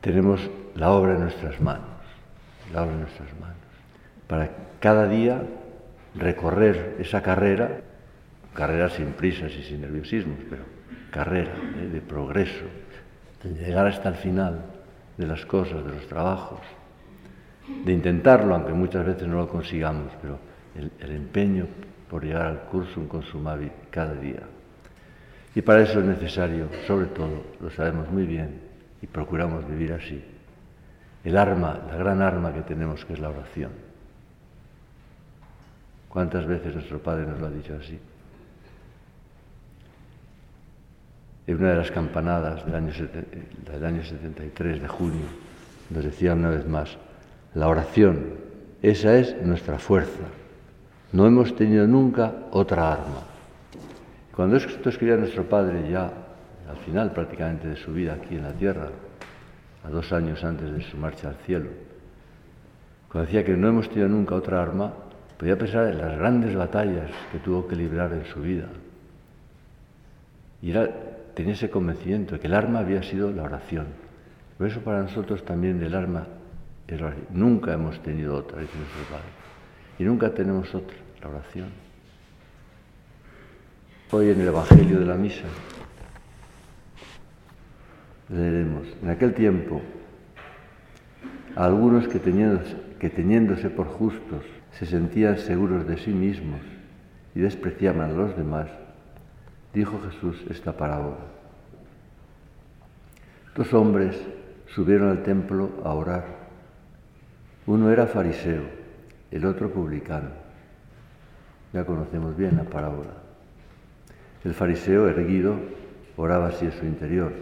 tenemos la obra en nuestras manos, la obra en nuestras manos, para cada día recorrer esa carrera, carrera sin prisas y sin nerviosismos, pero carrera ¿eh? de progreso, de llegar hasta el final de las cosas, de los trabajos, de intentarlo, aunque muchas veces no lo consigamos, pero el, el empeño por llegar al curso un consumavi cada día. Y para eso es necesario, sobre todo, lo sabemos muy bien y procuramos vivir así, el arma, la gran arma que tenemos que es la oración. ¿Cuántas veces nuestro Padre nos lo ha dicho así? En una de las campanadas del año, del año 73 de junio nos decía una vez más, la oración, esa es nuestra fuerza. No hemos tenido nunca otra arma. Cuando esto escribía nuestro Padre ya al final prácticamente de su vida aquí en la tierra, a dos años antes de su marcha al cielo, cuando decía que no hemos tenido nunca otra arma, podía pensar en las grandes batallas que tuvo que librar en su vida. Y tenía ese convencimiento de que el arma había sido la oración. Por eso para nosotros también el arma es la oración. Nunca hemos tenido otra, dice nuestro Padre. Y nunca tenemos otra, la oración. Hoy en el Evangelio de la Misa leeremos. En aquel tiempo, algunos que teniéndose, que teniéndose por justos se sentían seguros de sí mismos y despreciaban a los demás, dijo Jesús esta parábola. Dos hombres subieron al templo a orar. Uno era fariseo, el otro publicano. Ya conocemos bien la parábola. El fariseo erguido oraba así en su interior.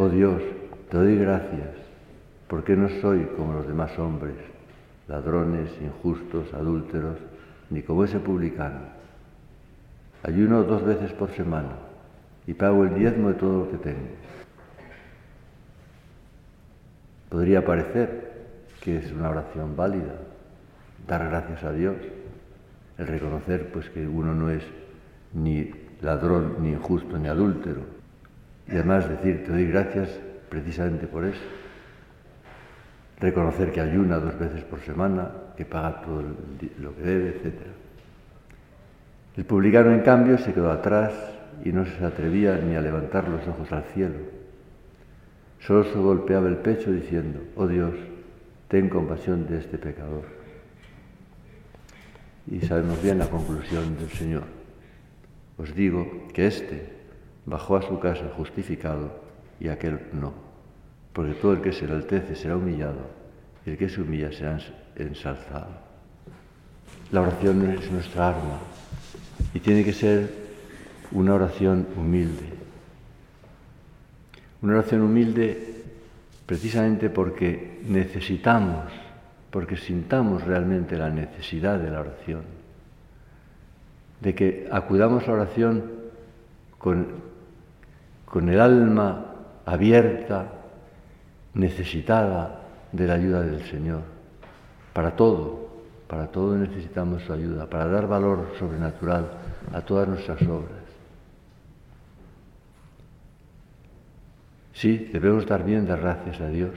Oh Dios, te doy gracias, porque no soy como los demás hombres, ladrones, injustos, adúlteros, ni como ese publicano. Ayuno dos veces por semana y pago el diezmo de todo lo que tengo. Podría parecer que es una oración válida, dar gracias a Dios, el reconocer pues que uno no es ni ladrón, ni injusto, ni adúltero, y además decir, te doy gracias precisamente por eso. Reconocer que ayuna dos veces por semana, que paga todo lo que debe, etc. El publicano, en cambio, se quedó atrás y no se atrevía ni a levantar los ojos al cielo. Solo se golpeaba el pecho diciendo, oh Dios, ten compasión de este pecador. Y sabemos bien la conclusión del Señor. Os digo que este, bajó a su casa justificado y aquel no, porque todo el que se enaltece será humillado y el que se humilla será ensalzado. La oración es nuestra arma y tiene que ser una oración humilde. Una oración humilde precisamente porque necesitamos, porque sintamos realmente la necesidad de la oración, de que acudamos a la oración con con el alma abierta, necesitada de la ayuda del Señor. Para todo, para todo necesitamos su ayuda, para dar valor sobrenatural a todas nuestras obras. Sí, debemos dar bien, dar gracias a Dios.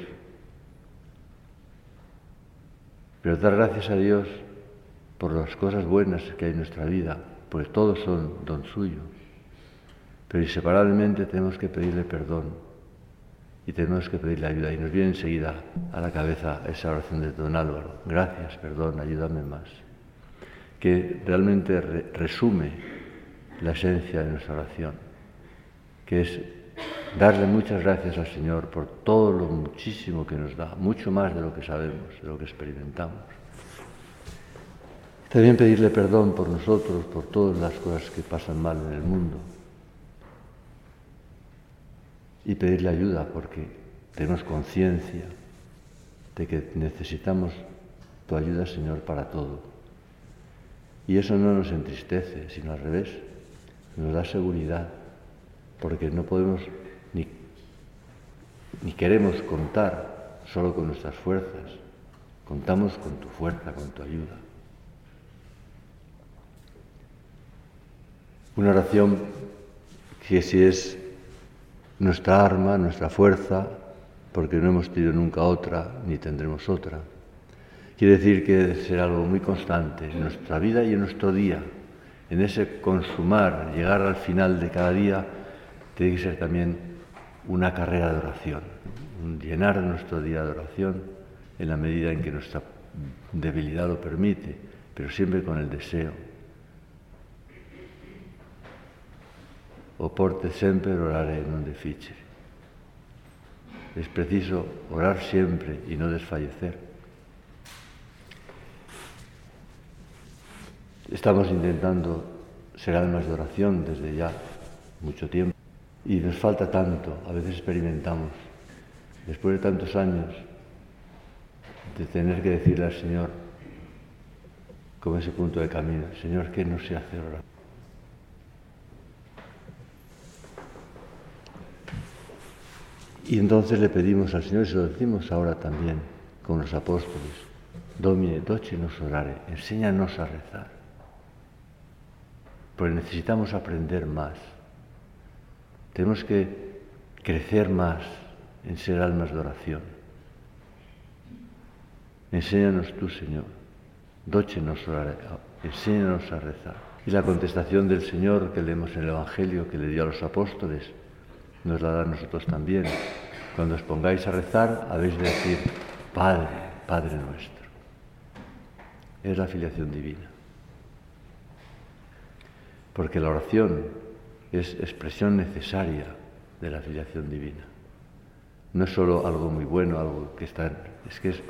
Pero dar gracias a Dios por las cosas buenas que hay en nuestra vida, pues todos son don suyo. Pero inseparablemente tenemos que pedirle perdón y tenemos que pedirle ayuda. Y nos viene enseguida a la cabeza esa oración de don Álvaro. Gracias, perdón, ayúdame más. Que realmente resume la esencia de nuestra oración, que es darle muchas gracias al Señor por todo lo muchísimo que nos da, mucho más de lo que sabemos, de lo que experimentamos. También pedirle perdón por nosotros, por todas las cosas que pasan mal en el mundo, y pedirle ayuda porque tenemos conciencia de que necesitamos tu ayuda, Señor, para todo. Y eso no nos entristece, sino al revés, nos da seguridad, porque no podemos ni, ni queremos contar solo con nuestras fuerzas, contamos con tu fuerza, con tu ayuda. Una oración que si es nuestra arma, nuestra fuerza, porque no hemos tenido nunca otra ni tendremos otra. Quiere decir que debe ser algo muy constante en nuestra vida y en nuestro día. En ese consumar, llegar al final de cada día, tiene que ser también una carrera de oración, llenar nuestro día de oración en la medida en que nuestra debilidad lo permite, pero siempre con el deseo. o porte sempre orare e non deficere. Es preciso orar sempre e non desfallecer. Estamos intentando ser almas de oración desde ya mucho tiempo y nos falta tanto, a veces experimentamos, después de tantos años, de tener que decirle al Señor, con ese punto de camino, Señor, que no sé hacer orar. Y entonces le pedimos al Señor, y se lo decimos ahora también con los apóstoles, Domine, doce nos orare, enséñanos a rezar. Porque necesitamos aprender más. Tenemos que crecer más en ser almas de oración. Enséñanos tú, Señor. Dóchenos orare, enséñanos a rezar. Y la contestación del Señor que leemos en el Evangelio que le dio a los apóstoles, nos la da a nosotros también. Cuando os pongáis a rezar, habéis de decir, Padre, Padre nuestro. Es la filiación divina. Porque la oración es expresión necesaria de la filiación divina. No es solo algo muy bueno, algo que está, es que es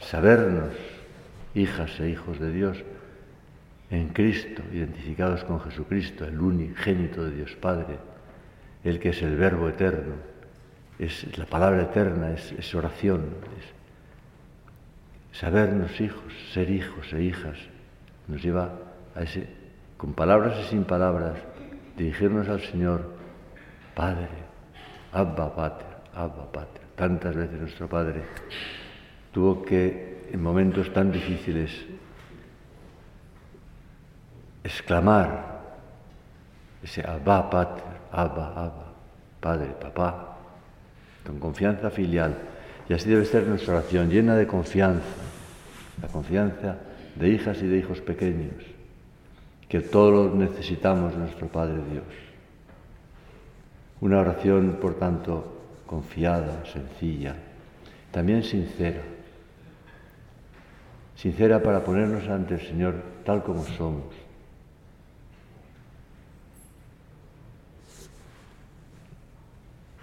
sabernos hijas e hijos de Dios en Cristo, identificados con Jesucristo, el unigénito de Dios Padre, el que es el Verbo eterno, es, la palabra eterna, es, oración, es sabernos hijos, ser hijos e hijas, nos lleva a ese, con palabras y sin palabras, dirigirnos al Señor, Padre, Abba Pater, Abba Pater. Tantas veces nuestro Padre tuvo que, en momentos tan difíciles, exclamar ese Abba Pater, Abba, Abba, Padre, Papá, con confianza filial. Y así debe ser nuestra oración, llena de confianza, la confianza de hijas y de hijos pequeños, que todos necesitamos de nuestro Padre Dios. Una oración, por tanto, confiada, sencilla, también sincera. Sincera para ponernos ante el Señor tal como somos.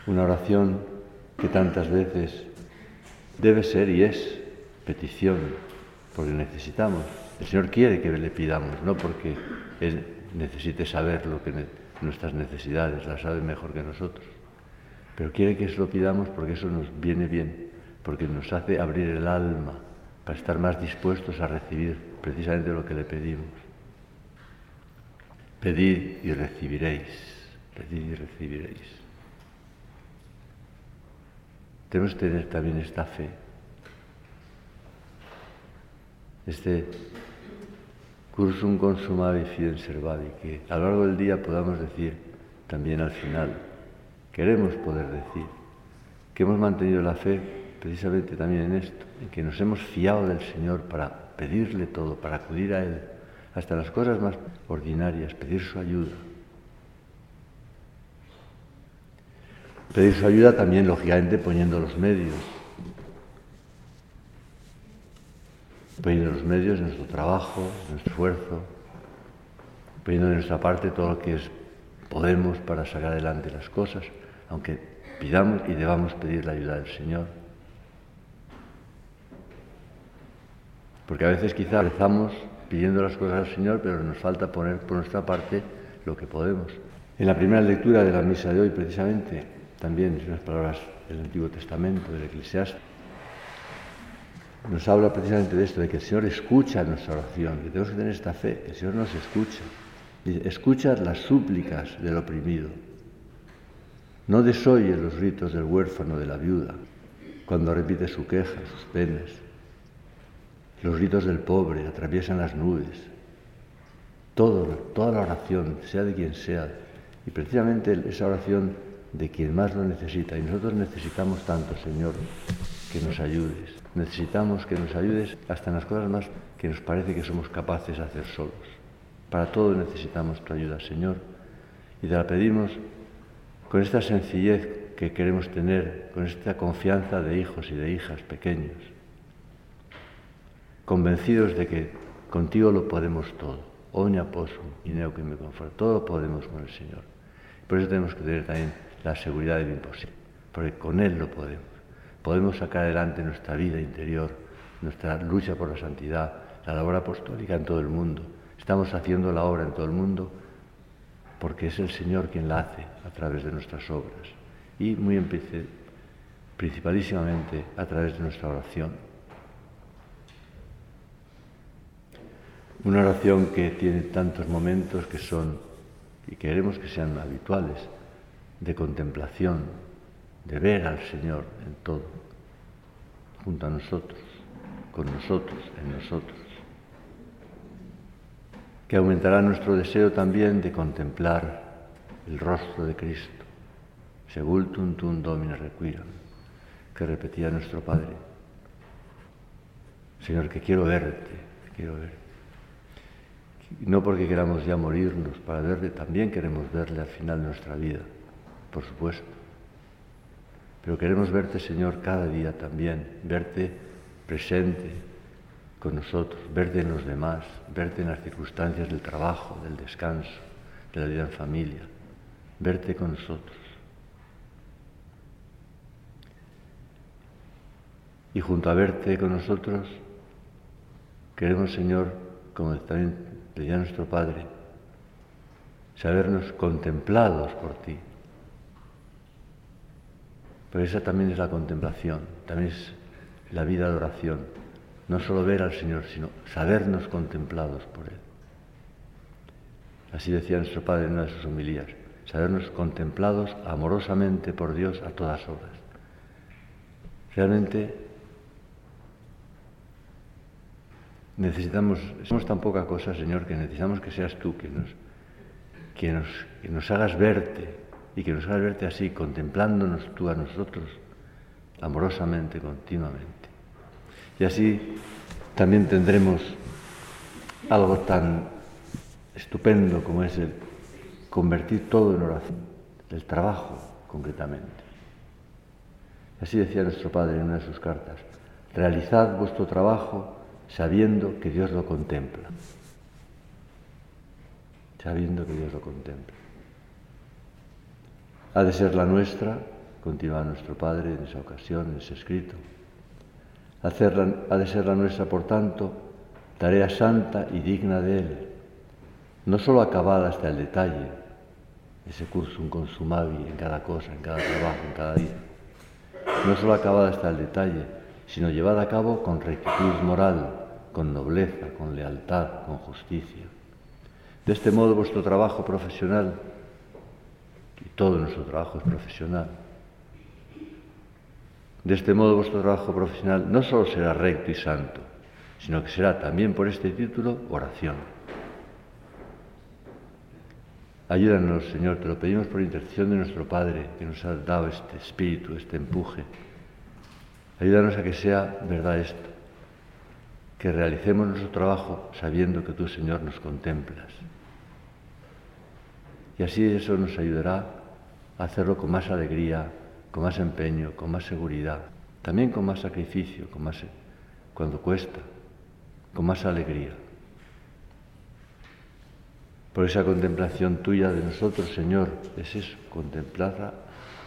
Una oración que tantas veces debe ser y es petición, porque necesitamos. El Señor quiere que le pidamos, no porque Él necesite saber lo que nuestras necesidades, las sabe mejor que nosotros, pero quiere que se lo pidamos porque eso nos viene bien, porque nos hace abrir el alma para estar más dispuestos a recibir precisamente lo que le pedimos. Pedid y recibiréis, pedid y recibiréis. Tenemos que tener también esta fe, este cursum consumavi fidem servadi, que a lo largo del día podamos decir también al final, queremos poder decir que hemos mantenido la fe precisamente también en esto, en que nos hemos fiado del Señor para pedirle todo, para acudir a Él, hasta las cosas más ordinarias, pedir su ayuda. Pedir su ayuda también, lógicamente, poniendo los medios. Poniendo los medios nuestro trabajo, nuestro esfuerzo, poniendo de nuestra parte todo lo que es, podemos para sacar adelante las cosas, aunque pidamos y debamos pedir la ayuda del Señor. Porque a veces quizá rezamos pidiendo las cosas al Señor, pero nos falta poner por nuestra parte lo que podemos. En la primera lectura de la misa de hoy, precisamente, también unas palabras del Antiguo Testamento, del Eclesiastes, nos habla precisamente de esto, de que el Señor escucha nuestra oración, que tenemos que tener esta fe, que el Señor nos escucha. escucha las súplicas del oprimido. No desoye los ritos del huérfano, de la viuda, cuando repite su queja, sus penas. Los ritos del pobre atraviesan las nubes. Toda la oración, sea de quien sea, y precisamente esa oración de quien más lo necesita. Y nosotros necesitamos tanto, Señor, que nos ayudes. Necesitamos que nos ayudes hasta en las cosas más que nos parece que somos capaces de hacer solos. Para todo necesitamos tu ayuda, Señor. Y te la pedimos con esta sencillez que queremos tener, con esta confianza de hijos y de hijas pequeños, convencidos de que contigo lo podemos todo. Oña posum y neo que me conforta. Todo lo podemos con el Señor. Por eso tenemos que tener también la seguridad del imposible, porque con Él lo podemos. Podemos sacar adelante nuestra vida interior, nuestra lucha por la santidad, la labor apostólica en todo el mundo. Estamos haciendo la obra en todo el mundo porque es el Señor quien la hace a través de nuestras obras y muy principalísimamente a través de nuestra oración. Una oración que tiene tantos momentos que son, y queremos que sean habituales, de contemplación, de ver al Señor en todo, junto a nosotros, con nosotros, en nosotros que aumentará nuestro deseo también de contemplar el rostro de Cristo, segultum tum domine requiram, que repetía nuestro Padre. Señor, que quiero verte, quiero verte. No porque queramos ya morirnos para verle, también queremos verle al final de nuestra vida, por supuesto. Pero queremos verte, Señor, cada día también, verte presente, con nosotros, verte en los demás, verte en las circunstancias del trabajo, del descanso, de la vida en familia, verte con nosotros. Y junto a verte con nosotros, queremos, Señor, como también pedía nuestro Padre, sabernos contemplados por ti. Pero esa también es la contemplación, también es la vida de oración no solo ver al Señor, sino sabernos contemplados por Él. Así decía nuestro Padre en una de sus homilías, sabernos contemplados amorosamente por Dios a todas horas. Realmente necesitamos, somos tan poca cosa, Señor, que necesitamos que seas tú quien nos, que nos, que nos hagas verte y que nos hagas verte así, contemplándonos tú a nosotros amorosamente, continuamente. Y así también tendremos algo tan estupendo como es el convertir todo en oración, el trabajo concretamente. Así decía nuestro Padre en una de sus cartas, realizad vuestro trabajo sabiendo que Dios lo contempla. Sabiendo que Dios lo contempla. Ha de ser la nuestra, continúa nuestro Padre en esa ocasión, en ese escrito, ha de ser la nuestra, por tanto, tarea santa y digna de Él, no solo acabada hasta el detalle, ese curso un consumavi en cada cosa, en cada trabajo, en cada día, no solo acabada hasta el detalle, sino llevada a cabo con rectitud moral, con nobleza, con lealtad, con justicia. De este modo vuestro trabajo profesional, y todo nuestro trabajo es profesional, de este modo vuestro trabajo profesional no solo será recto y santo, sino que será también por este título oración. Ayúdanos, Señor, te lo pedimos por intercesión de nuestro Padre, que nos ha dado este espíritu, este empuje. Ayúdanos a que sea verdad esto, que realicemos nuestro trabajo sabiendo que tú, Señor, nos contemplas. Y así eso nos ayudará a hacerlo con más alegría, con más empeño, con más seguridad, también con más sacrificio, con más cuando cuesta, con más alegría. Por esa contemplación tuya de nosotros, Señor, es eso, contemplar,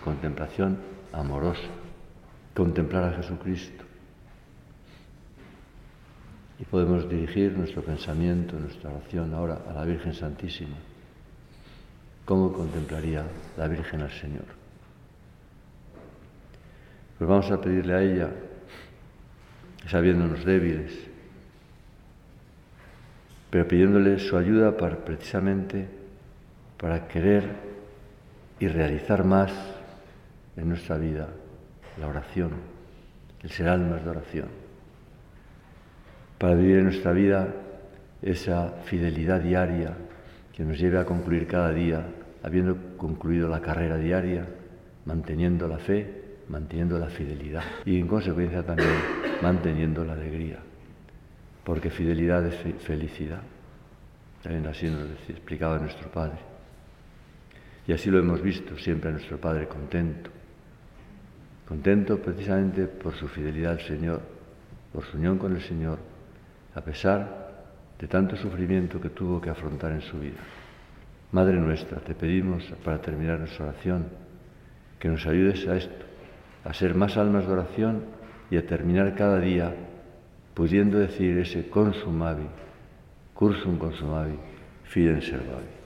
contemplación amorosa, contemplar a Jesucristo. Y podemos dirigir nuestro pensamiento, nuestra oración ahora a la Virgen Santísima. ¿Cómo contemplaría la Virgen al Señor? Pues vamos a pedirle a ella, sabiéndonos débiles, pero pidiéndole su ayuda para precisamente para querer y realizar más en nuestra vida la oración, el ser almas de oración, para vivir en nuestra vida esa fidelidad diaria que nos lleve a concluir cada día, habiendo concluido la carrera diaria, manteniendo la fe, manteniendo la fidelidad y en consecuencia también manteniendo la alegría, porque fidelidad es felicidad. También así nos explicaba nuestro Padre. Y así lo hemos visto siempre a nuestro Padre contento, contento precisamente por su fidelidad al Señor, por su unión con el Señor, a pesar de tanto sufrimiento que tuvo que afrontar en su vida. Madre nuestra, te pedimos para terminar nuestra oración que nos ayudes a esto, a ser más almas de oración y a terminar cada día pudiendo decir ese consumavi, cursum consumavi, fidem servavi.